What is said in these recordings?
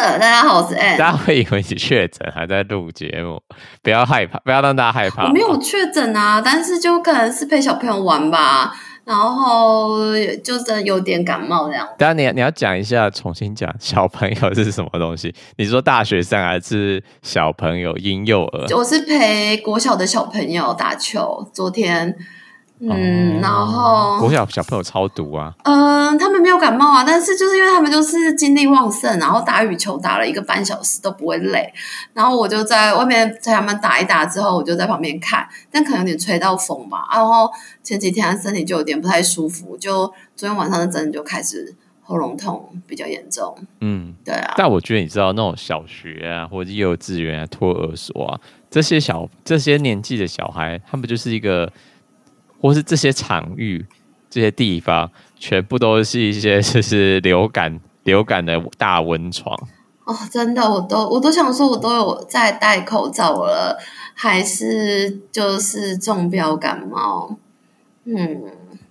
大家好，我是 Ann。大家会以为你确诊，还在录节目，不要害怕，不要让大家害怕。我没有确诊啊，但是就可能是陪小朋友玩吧，然后就是有点感冒这样。等下你你要讲一下，重新讲小朋友是什么东西？你说大学生还是小朋友婴幼儿？我是陪国小的小朋友打球，昨天。嗯，然后国小小朋友超毒啊。嗯，他们没有感冒啊，但是就是因为他们就是精力旺盛，然后打羽球打了一个半小时都不会累。然后我就在外面陪他们打一打之后，我就在旁边看，但可能有点吹到风吧。然后前几天身体就有点不太舒服，就昨天晚上真的就开始喉咙痛比较严重。嗯，对啊。但我觉得你知道那种小学啊，或者幼稚园啊、托儿所啊，这些小这些年纪的小孩，他们就是一个。或是这些场域、这些地方，全部都是一些 就是流感、流感的大温床哦！真的，我都我都想说，我都有在戴口罩了，还是就是中标感冒。嗯，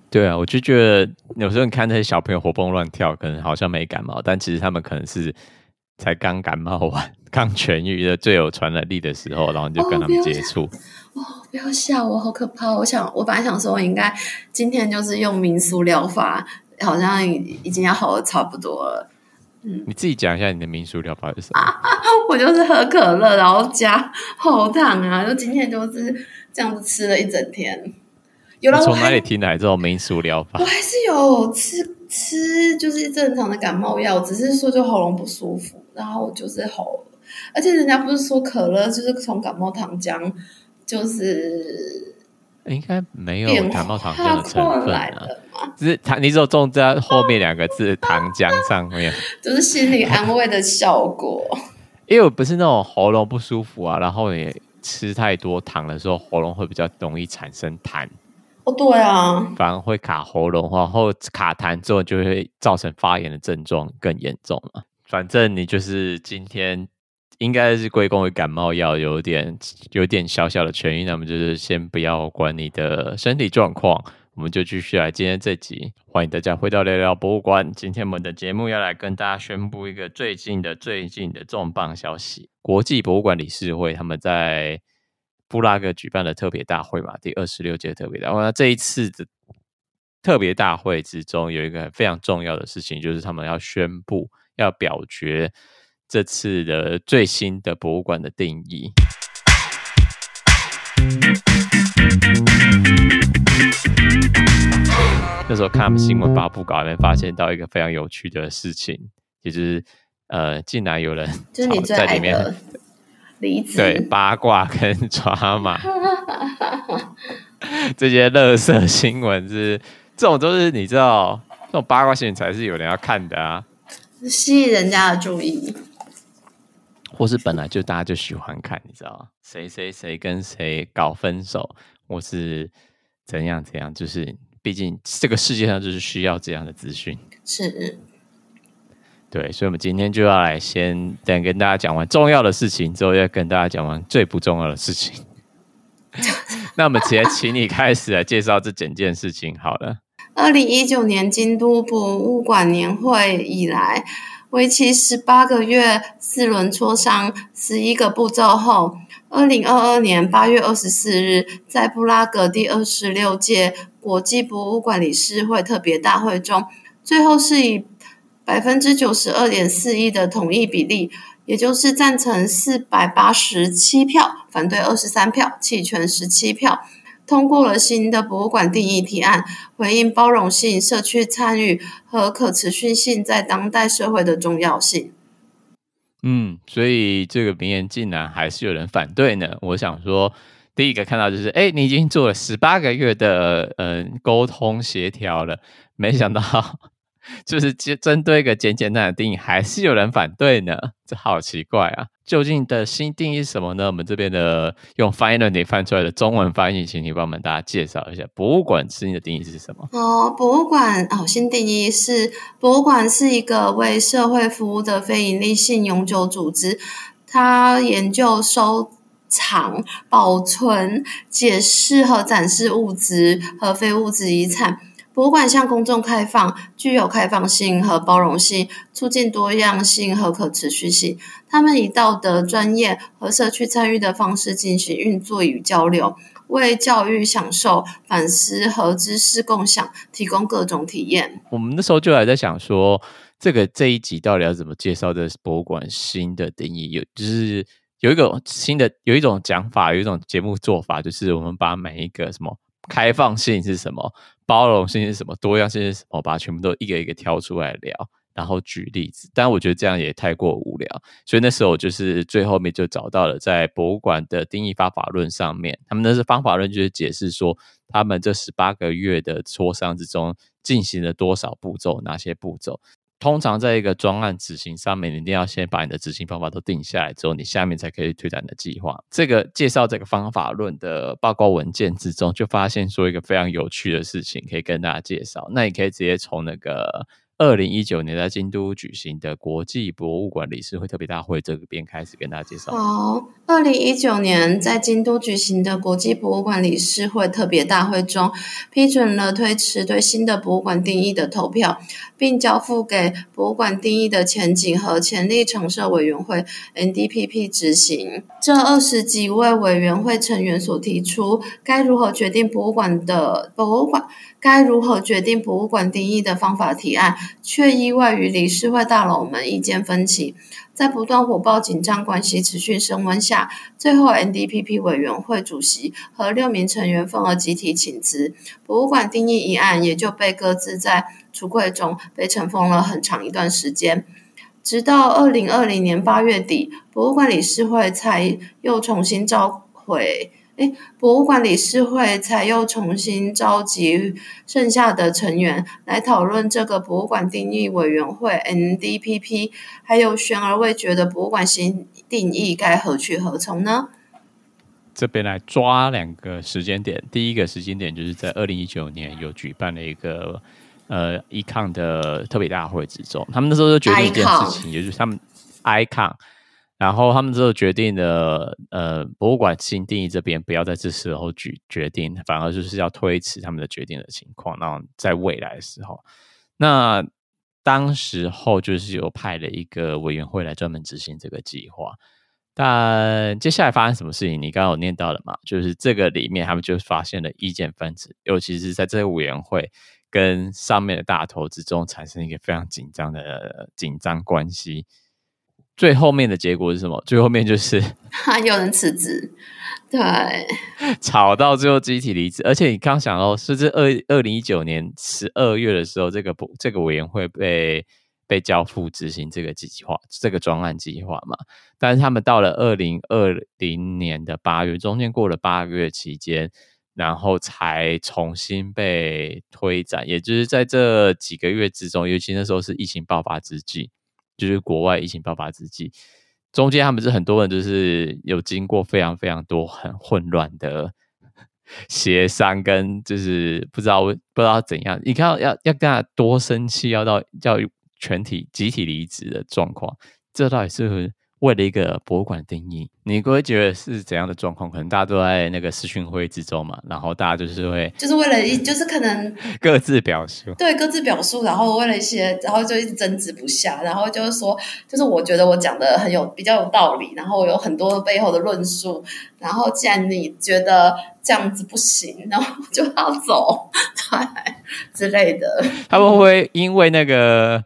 对啊，我就觉得有时候你看那些小朋友活蹦乱跳，可能好像没感冒，但其实他们可能是才刚感冒完、刚痊愈的最有传染力的时候，然后你就跟他们接触。哦哦，不要吓我，好可怕！我想，我本来想说，我应该今天就是用民俗疗法，好像已经要好的差不多了。嗯，你自己讲一下你的民俗疗法是什么？啊，我就是喝可乐，然后加喉糖啊，就今天就是这样子吃了一整天。有了从哪里听来这种民俗疗法？我还是有吃吃，就是正常的感冒药，只是说就喉咙不舒服，然后就是喉，而且人家不是说可乐就是从感冒糖浆。就是应该没有感冒糖浆的成分啊，只是糖，你只有种在后面两个字“糖浆”上面，就是心理安慰的效果。因为我不是那种喉咙不舒服啊，然后也吃太多糖的时候，喉咙会比较容易产生痰。哦，对啊，反而会卡喉咙，然后卡痰之后就会造成发炎的症状更严重了。反正你就是今天。应该是归功于感冒药有点有点小小的痊愈，那么就是先不要管你的身体状况，我们就继续来今天这集。欢迎大家回到聊聊博物馆。今天我们的节目要来跟大家宣布一个最近的最近的重磅消息：国际博物馆理事会他们在布拉格举办的特别大会嘛，第二十六届特别大会。那这一次的特别大会之中有一个非常重要的事情，就是他们要宣布要表决。这次的最新的博物馆的定义，那时候看他们新闻发布稿，里面发现到一个非常有趣的事情，也就是呃，竟然有人 就是你在里面离子对八卦跟 抓马。这些垃圾新闻是这种都是你知道这种八卦新闻才是有人要看的啊，吸引人家的注意。或是本来就大家就喜欢看，你知道吗？谁谁谁跟谁搞分手，或是怎样怎样，就是毕竟这个世界上就是需要这样的资讯。是，对，所以我们今天就要来先等跟大家讲完重要的事情，之后要跟大家讲完最不重要的事情。那我们直接请你开始来介绍这整件事情好了。二零一九年京都博物馆年会以来。为期十八个月、四轮磋商、十一个步骤后，二零二二年八月二十四日，在布拉格第二十六届国际博物馆理事会特别大会中，最后是以百分之九十二点四一的同意比例，也就是赞成四百八十七票，反对二十三票，弃权十七票。通过了新的博物馆定义提案，回应包容性、社区参与和可持续性在当代社会的重要性。嗯，所以这个名言竟然还是有人反对呢。我想说，第一个看到就是，哎，你已经做了十八个月的嗯沟通协调了，没想到。就是针针对一个简简单单的定义，还是有人反对呢？这好奇怪啊！究竟的新定义是什么呢？我们这边的用翻译软体翻出来的中文翻译，请你帮我们大家介绍一下博物馆新的定义是什么？哦，博物馆哦，新定义是博物馆是一个为社会服务的非营利性永久组织，它研究、收藏、保存、解释和展示物质和非物质遗产。博物馆向公众开放，具有开放性和包容性，促进多样性和可持续性。他们以道德、专业和社区参与的方式进行运作与交流，为教育、享受、反思和知识共享提供各种体验。我们那时候就还在想说，这个这一集到底要怎么介绍这博物馆新的定义？有就是有一个新的有一种讲法，有一种节目做法，就是我们把每一个什么。开放性是什么？包容性是什么？多样性是什么？把它全部都一个一个挑出来聊，然后举例子。但我觉得这样也太过无聊，所以那时候我就是最后面就找到了在博物馆的定义方法论上面，他们那是方法论，就是解释说他们这十八个月的磋商之中进行了多少步骤，哪些步骤。通常在一个专案执行上面，你一定要先把你的执行方法都定下来之后，你下面才可以推展你的计划。这个介绍这个方法论的报告文件之中，就发现说一个非常有趣的事情，可以跟大家介绍。那你可以直接从那个。二零一九年在京都举行的国际博物馆理事会特别大会这边开始跟大家介绍。好，二零一九年在京都举行的国际博物馆理事会特别大会中，批准了推迟对新的博物馆定义的投票，并交付给博物馆定义的前景和潜力常设委员会 （NDPP） 执行。这二十几位委员会成员所提出该如何决定博物馆的博物馆。该如何决定博物馆定义的方法提案，却意外与理事会大佬们意见分歧。在不断火爆紧张关系持续升温下，最后 NDPP 委员会主席和六名成员愤而集体请辞，博物馆定义一案也就被搁置在橱柜中，被尘封了很长一段时间。直到二零二零年八月底，博物馆理事会才又重新召回。诶，博物馆理事会才又重新召集剩下的成员来讨论这个博物馆定义委员会 （NDPP），还有悬而未决的博物馆新定义该何去何从呢？这边来抓两个时间点，第一个时间点就是在二零一九年有举办了一个呃 Econ 的特别大会之中，他们那时候就决定一件事情，也就是他们 ICON。然后他们之后决定的，呃，博物馆新定义这边不要在这时候决决定，反而就是要推迟他们的决定的情况。然后在未来的时候，那当时候就是有派了一个委员会来专门执行这个计划。但接下来发生什么事情？你刚刚有念到了嘛？就是这个里面他们就发现了意见分子，尤其是在这个委员会跟上面的大头之中产生一个非常紧张的紧张关系。最后面的结果是什么？最后面就是还 有人辞职，对，吵到最后集体离职。而且你刚想到是这二二零一九年十二月的时候，这个不这个委员会被被交付执行这个计划，这个专案计划嘛。但是他们到了二零二零年的八月，中间过了八个月期间，然后才重新被推展。也就是在这几个月之中，尤其那时候是疫情爆发之际。就是国外疫情爆发之际，中间他们是很多人，就是有经过非常非常多很混乱的 协商，跟就是不知道不知道怎样，你看要要跟他多生气，要到要全体集体离职的状况，这到底是？为了一个博物馆定义，你会觉得是怎样的状况？可能大家都在那个视讯会之中嘛，然后大家就是会，就是为了一，就是可能 各自表述，对，各自表述，然后为了一些，然后就一直争执不下，然后就是说，就是我觉得我讲的很有比较有道理，然后有很多背后的论述，然后既然你觉得这样子不行，然后就要走，对之类的，他们会因为那个。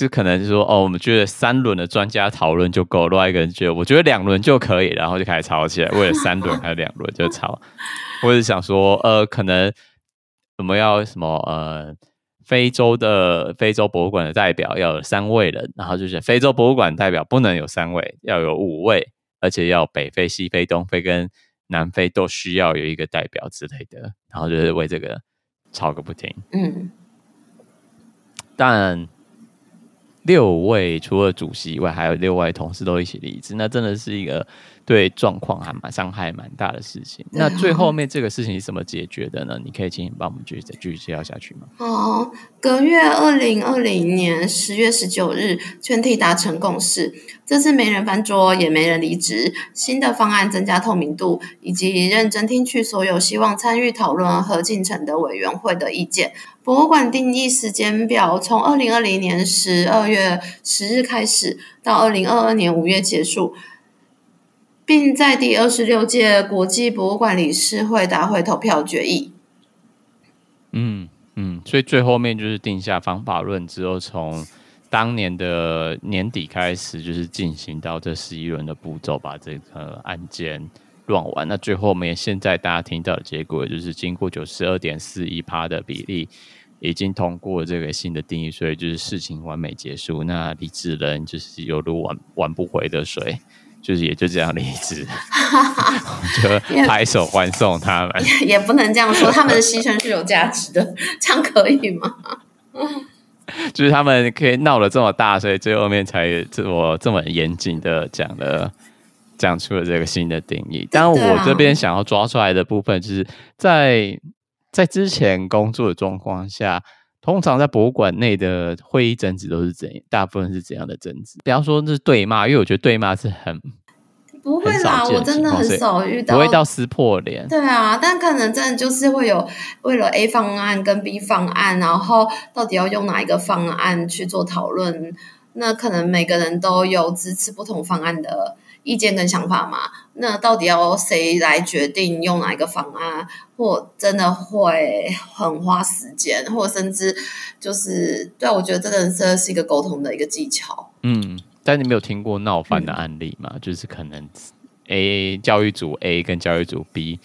就可能是说哦，我们觉得三轮的专家讨论就够，另外一个人觉得我觉得两轮就可以，然后就开始吵起来，为了三轮还有两轮就吵。或者想说呃，可能我们要什么呃，非洲的非洲博物馆的代表要有三位人，然后就是非洲博物馆代表不能有三位，要有五位，而且要北非、西非、东非跟南非都需要有一个代表之类的，然后就是为这个吵个不停。嗯，但。六位除了主席以外，还有六位同事都一起离职，那真的是一个对状况还蛮伤害蛮大的事情。那最后面这个事情是怎么解决的呢？你可以请你帮我们继续再继续介绍下去吗？哦，隔月二零二零年十月十九日，全体达成共识，这次没人翻桌，也没人离职。新的方案增加透明度，以及认真听取所有希望参与讨论和进程的委员会的意见。博物馆定义时间表从二零二零年十二月十日开始，到二零二二年五月结束，并在第二十六届国际博物馆理事会大会投票决议。嗯嗯，所以最后面就是定下方法论之后，从当年的年底开始，就是进行到这十一轮的步骤，把这个案件乱完。那最后面现在大家听到的结果，就是经过九十二点四一趴的比例，已经通过这个新的定义，所以就是事情完美结束。那李智仁就是犹如挽挽不回的水。就是也就这样离职，就拍手欢送他们也。也不能这样说，他们的牺牲是有价值的，这样可以吗？就是他们可以闹得这么大，所以最后面才这我这么严谨的讲了，讲出了这个新的定义。但，我这边想要抓出来的部分，就是在在之前工作的状况下，通常在博物馆内的会议争执都是怎？大部分是怎样的争执？不要说，是对骂，因为我觉得对骂是很不会啦，我真的很少遇到，不会到撕破脸。对啊，但可能真的就是会有为了 A 方案跟 B 方案，然后到底要用哪一个方案去做讨论？那可能每个人都有支持不同方案的意见跟想法嘛？那到底要谁来决定用哪一个方案？或真的会很花时间，或甚至就是对，我觉得这个真的是一个沟通的一个技巧。嗯，但你没有听过闹翻的案例吗？嗯、就是可能 A 教育组 A 跟教育组 B。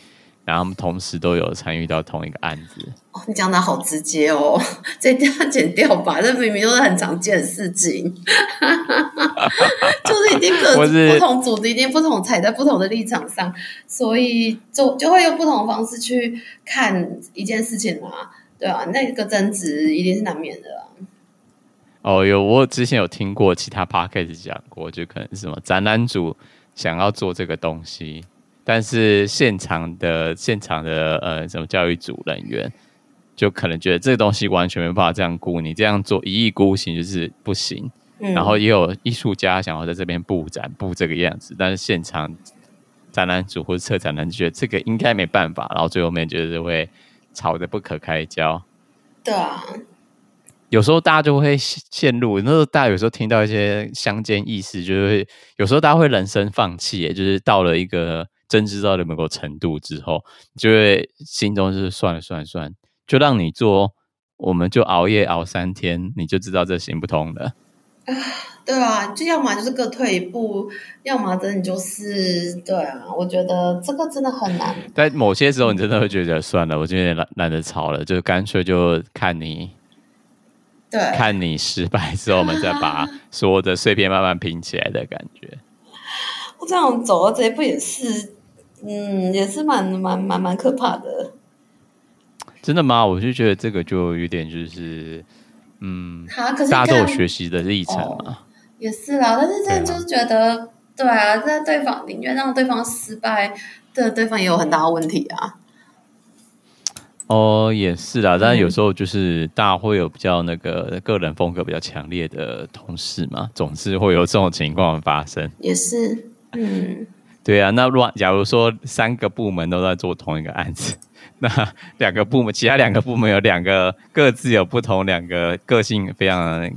然后他们同时都有参与到同一个案子。哦，你讲的好直接哦，这一定要剪掉吧？这明明都是很常见的事情，就是一定各不同组织一定不同踩在不同的立场上，所以就就会用不同的方式去看一件事情嘛，对啊，那个争执一定是难免的啊。哦，有我之前有听过其他 podcast 讲过，就可能是什么展览组想要做这个东西。但是现场的现场的呃，什么教育组人员就可能觉得这个东西完全没办法这样顾，你这样做一意孤行就是不行。嗯、然后也有艺术家想要在这边布展布这个样子，但是现场展览组或者策展人觉得这个应该没办法，然后最后面就是会吵得不可开交。对啊，有时候大家就会陷入，那时候大家有时候听到一些乡间意识，就会有时候大家会人生放弃，也就是到了一个。真知道的某个程度之后，就会心中就是算了算了算了，就让你做，我们就熬夜熬三天，你就知道这行不通了。啊，对啊，就要么就是各退一步，要么真的就是对啊。我觉得这个真的很难。在某些时候，你真的会觉得算了，我今天懒懒得吵了，就干脆就看你，对，看你失败之后，我们再把 所有的碎片慢慢拼起来的感觉。我这样走到这一步也是。嗯，也是蛮蛮蛮蛮可怕的。真的吗？我就觉得这个就有点就是，嗯，好，可是大家都有学习的历程嘛、哦。也是啦，但是这样就是觉得，对啊，在对方宁愿让对方失败，对对方也有很大的问题啊。哦，也是啦，但是有时候就是大家会有比较那个个人风格比较强烈的同事嘛，总是会有这种情况发生。也是，嗯。对啊，那如假如说三个部门都在做同一个案子，那两个部门，其他两个部门有两个各自有不同、两个个性非常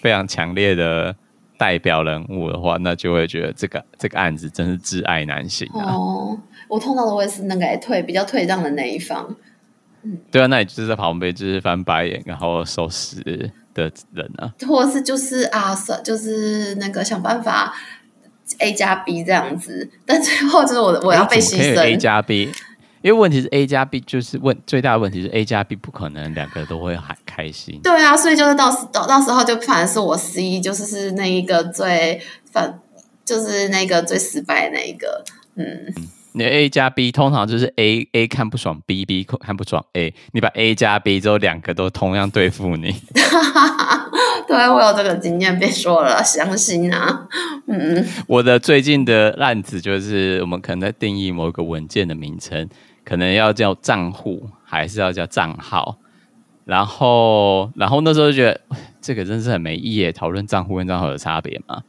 非常强烈的代表人物的话，那就会觉得这个这个案子真是挚爱难行啊。哦，我通常都会是那个退比较退让的那一方。嗯，对啊，那你就是在旁边就是翻白眼，然后收拾的人啊，或者是就是啊，就是那个想办法。A 加 B 这样子，但最后就是我我要被牺牲。A 加 B，因为问题是 A 加 B 就是问最大的问题是 A 加 B 不可能两个都会很开心。对啊，所以就是到时到到时候就反而是我 C，就是是那一个最反，就是那个最失败的那一个。嗯，你 A 加 B 通常就是 A A 看不爽 B，B 看不爽 A，你把 A 加 B 之后两个都同样对付你。对，我有这个经验，别说了，相信啊。嗯，我的最近的案子就是，我们可能在定义某一个文件的名称，可能要叫账户，还是要叫账号。然后，然后那时候就觉得这个真是很没意义，讨论账户跟账号有差别嘛？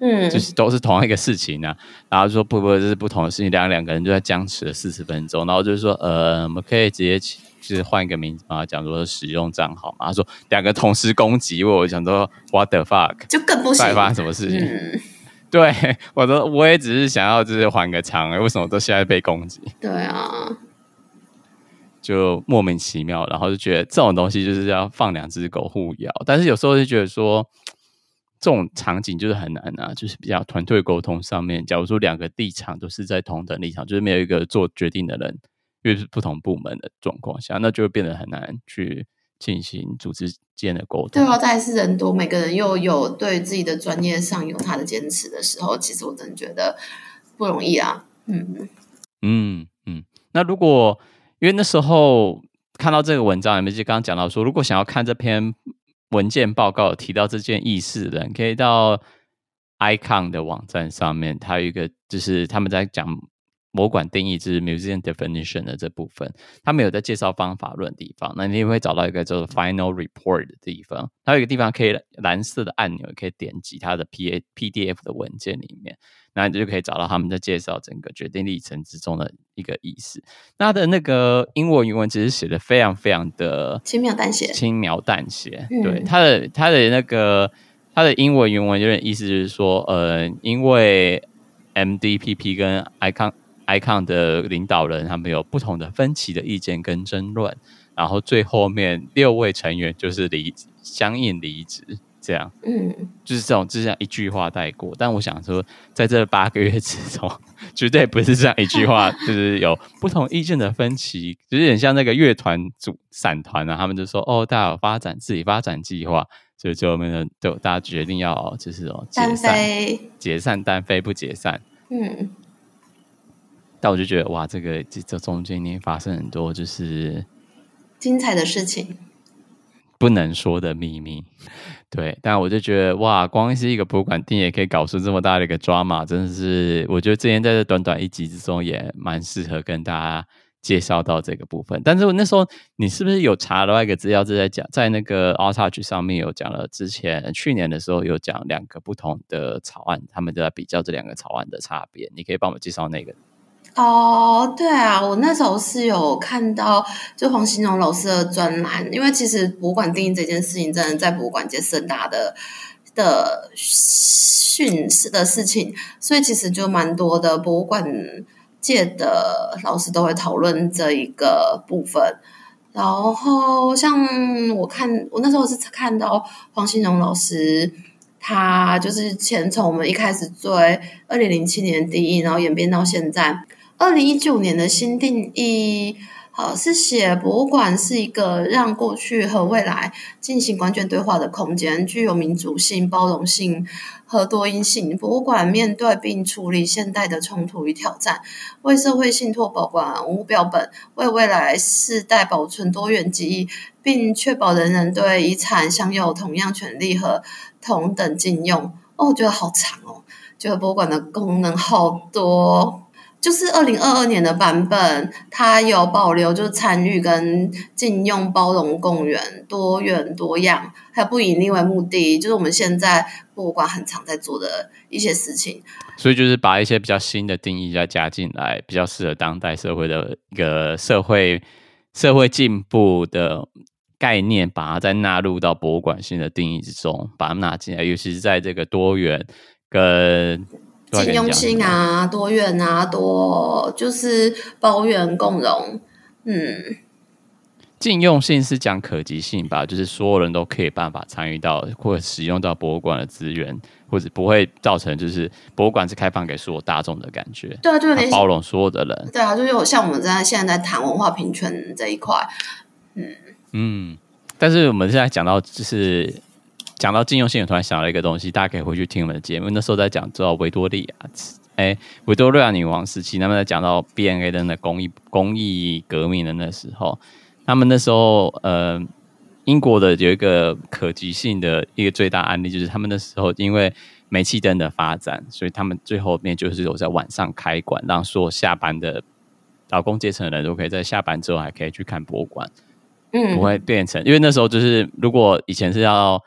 嗯，就是都是同一个事情啊。然后就说不不，这是不同的事情，两两个人就在僵持了四十分钟。然后就是说，呃，我们可以直接就是换一个名字嘛，讲说使用账号嘛。他说两个同时攻击我，我想说 What the fuck，就更不行。发生什么事情？嗯、对，我都我也只是想要就是还个场，为什么都现在被攻击？对啊，就莫名其妙，然后就觉得这种东西就是要放两只狗互咬，但是有时候就觉得说。这种场景就是很难啊，就是比较团队沟通上面。假如说两个立场都是在同等立场，就是没有一个做决定的人，因为是不同部门的状况下，那就会变得很难去进行组织间的沟通。对啊，再是人多，每个人又有对自己的专业上有他的坚持的时候，其实我真的觉得不容易啊。嗯嗯嗯。那如果因为那时候看到这个文章，你们就刚刚讲到说，如果想要看这篇。文件报告提到这件议事的人，可以到 icon 的网站上面，它有一个就是他们在讲博物馆定义，就是 museum definition 的这部分，他们有在介绍方法论的地方，那你也会找到一个叫做 final report 的地方，它有一个地方可以蓝色的按钮可以点击它的 P A P D F 的文件里面。那你就可以找到他们在介绍整个决定历程之中的一个意思。那的那个英文原文其实写的非常非常的轻描淡写，轻描淡写。对，它的它的那个它的英文原文有点意思，就是说，呃，因为 MDPP 跟 ICON ICON 的领导人他们有不同的分歧的意见跟争论，然后最后面六位成员就是离相应离职。这样，嗯，就是这种，就是这样一句话带过。但我想说，在这八个月之中，绝对不是这样一句话，就是有不同意见的分歧，就是有点像那个乐团组散团啊，他们就说，哦，大家有发展自己发展计划，所以最后面呢，都大家决定要就是哦，解散，解散单飞不解散。嗯，但我就觉得哇，这个这这中间你发生很多就是精彩的事情。不能说的秘密，对，但我就觉得哇，光是一个博物馆店也可以搞出这么大的一个 drama，真的是，我觉得之前在这短短一集之中也蛮适合跟大家介绍到这个部分。但是我那时候你是不是有查另外一个资料，是在讲在那个 ARTouch 上面有讲了，之前去年的时候有讲两个不同的草案，他们都在比较这两个草案的差别，你可以帮我介绍那个？哦，对啊，我那时候是有看到就黄新荣老师的专栏，因为其实博物馆定义这件事情，真的在博物馆界是很大的的讯息的事情，所以其实就蛮多的博物馆界的老师都会讨论这一个部分。然后像我看，我那时候是看到黄新荣老师，他就是前从我们一开始追二零零七年定义，然后演变到现在。二零一九年的新定义，好，是写博物馆是一个让过去和未来进行关键对话的空间，具有民主性、包容性和多因性。博物馆面对并处理现代的冲突与挑战，为社会信托保管文物标本，为未来世代保存多元记忆，并确保人人对遗产享有同样权利和同等禁用。哦，我觉得好长哦，觉得博物馆的功能好多。就是二零二二年的版本，它有保留，就是参与跟禁用、包容、共源、多元多样，还有不以利为目的，就是我们现在博物馆很常在做的一些事情。所以就是把一些比较新的定义再加进来，比较适合当代社会的一个社会社会进步的概念，把它再纳入到博物馆新的定义之中，把它纳进来，尤其是在这个多元跟。近用性啊，多元啊，多就是包圆共融。嗯，禁用性是讲可及性吧，就是所有人都可以办法参与到或者使用到博物馆的资源，或者不会造成就是博物馆是开放给所有大众的感觉。对啊，就是包容所有的人。对啊，就是有像我们在现在在谈文化平权这一块。嗯嗯，但是我们现在讲到就是。讲到禁用性，我突然想到一个东西，大家可以回去听我们的节目。那时候在讲到维多利亚，哎，维多利亚女王时期，他们在讲到 BNA 的那工艺工艺革命的那时候，他们那时候呃，英国的有一个可及性的一个最大案例，就是他们那时候因为煤气灯的发展，所以他们最后面就是有在晚上开馆，让所有下班的劳工阶层的人都可以在下班之后还可以去看博物馆，嗯，不会变成，因为那时候就是如果以前是要。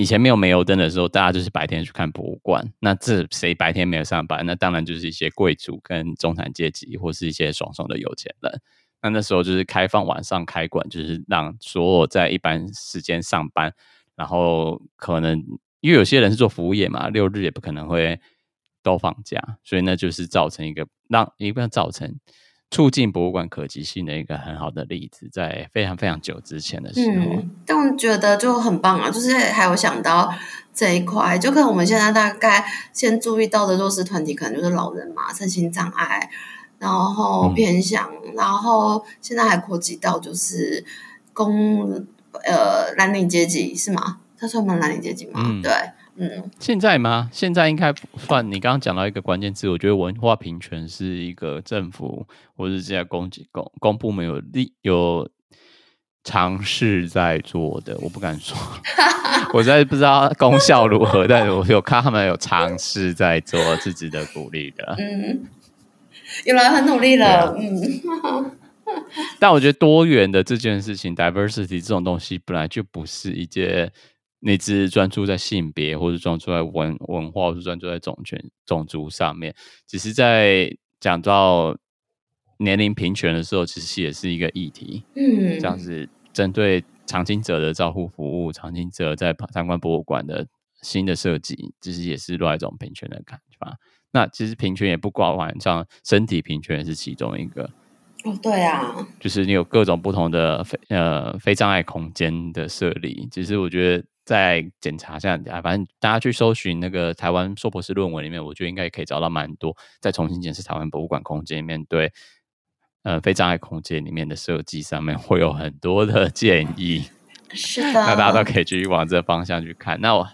以前没有煤油灯的时候，大家就是白天去看博物馆。那这谁白天没有上班？那当然就是一些贵族跟中产阶级，或是一些爽爽的有钱人。那那时候就是开放晚上开馆，就是让所有在一般时间上班，然后可能因为有些人是做服务业嘛，六日也不可能会都放假，所以那就是造成一个让一个造成促进博物馆可及性的一个很好的例子，在非常非常久之前的时候，嗯，但我觉得就很棒啊，就是还有想到这一块，就可能我们现在大概先注意到的弱势团体，可能就是老人嘛，身心障碍。然后偏向，嗯、然后现在还扩及到就是工呃蓝领阶级是吗？他算吗？蓝领阶级吗？嗯、对，嗯。现在吗？现在应该不算。你刚刚讲到一个关键字，我觉得文化平权是一个政府或者是这些公公公部门有力有尝试在做的。我不敢说，我现在不知道功效如何，但是 我有看他们有尝试在做自己的鼓励的。嗯。有人很努力了，啊、嗯。但我觉得多元的这件事情，diversity 这种东西本来就不是一件你只专注在性别，或是专注在文文化，或是专注在种权、种族上面。只是在讲到年龄平权的时候，其实也是一个议题。嗯，这样子针对长青者的照护服务，长青者在参观博物馆的新的设计，其实也是另外一种平权的感觉吧。那其实平权也不光完，像身体平权是其中一个。哦，对啊，就是你有各种不同的非呃非障碍空间的设立。其实我觉得在检查一下，反正大家去搜寻那个台湾硕博士论文里面，我觉得应该也可以找到蛮多再重新检视台湾博物馆空间里面对呃非障碍空间里面的设计上面会有很多的建议。是的，那大家都可以继续往这个方向去看。那我。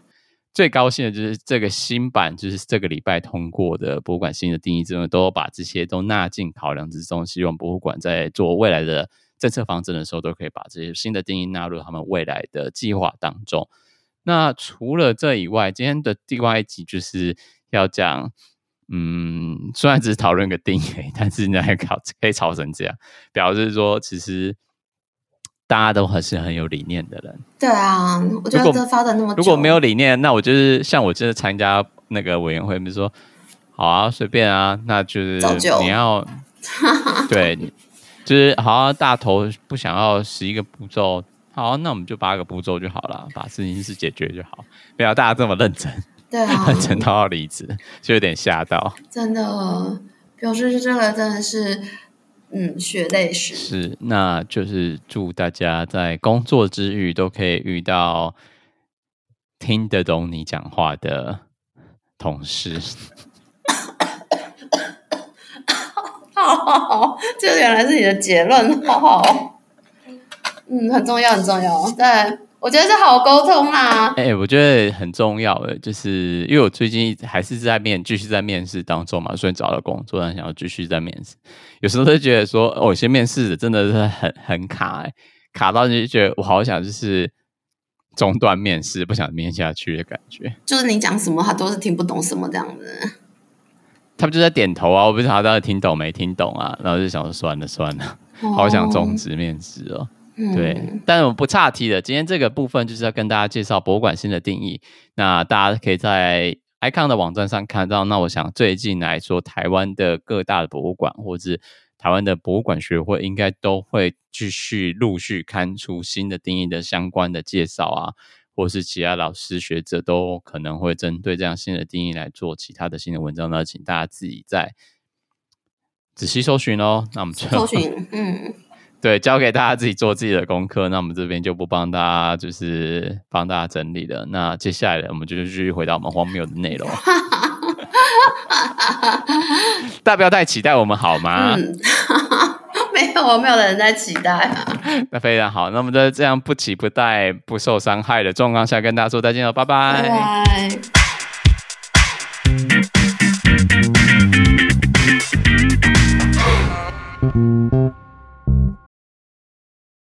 最高兴的就是这个新版，就是这个礼拜通过的博物馆新的定义之后，都把这些都纳进考量之中。希望博物馆在做未来的政策方针的时候，都可以把这些新的定义纳入他们未来的计划当中。那除了这以外，今天的另外一集就是要讲，嗯，虽然只是讨论个定义，但是呢，还考可以吵成这样，表示说其实。大家都还是很有理念的人。对啊，我觉得这发展那么久，如果没有理念，那我就是像我就是参加那个委员会，比如说，好啊，随便啊，那就是你要，对，就是好像，大头不想要十一个步骤，好啊，那我们就八个步骤就好了，把事情是解决就好，不要大家这么认真，对啊，认真都要离职，就有点吓到，真的，表示这个真的是。嗯，血泪史是，那就是祝大家在工作之余都可以遇到听得懂你讲话的同事。好 好好，这原来是你的结论，好好。嗯，很重要，很重要，对。我觉得是好沟通啊！哎、欸，我觉得很重要的，就是因为我最近还是在面，继续在面试当中嘛，所以找了工作，但想要继续在面试。有时候都觉得说，哦，有些面试的真的是很很卡，欸，卡到就觉得我好想就是中断面试，不想面下去的感觉。就是你讲什么，他都是听不懂什么这样子。他们就在点头啊，我不知道他到底听懂没听懂啊，然后就想说算了算了，哦，好想终止面试哦。对，但我不岔题了。今天这个部分就是要跟大家介绍博物馆新的定义。那大家可以在 icon 的网站上看到。那我想最近来说，台湾的各大的博物馆，或者是台湾的博物馆学会，应该都会继续陆续刊出新的定义的相关的介绍啊，或是其他老师学者都可能会针对这样新的定义来做其他的新的文章呢，请大家自己再仔细搜寻哦。那我们就搜寻，嗯。对，交给大家自己做自己的功课。那我们这边就不帮大家，就是帮大家整理了。那接下来，我们就继续回到我们荒谬的内容。大家不要太期待我们好吗？嗯、没有，我没有人在期待、啊。那非常好。那我们在这样不期不待、不受伤害的状况下，跟大家说再见了，拜拜。拜拜。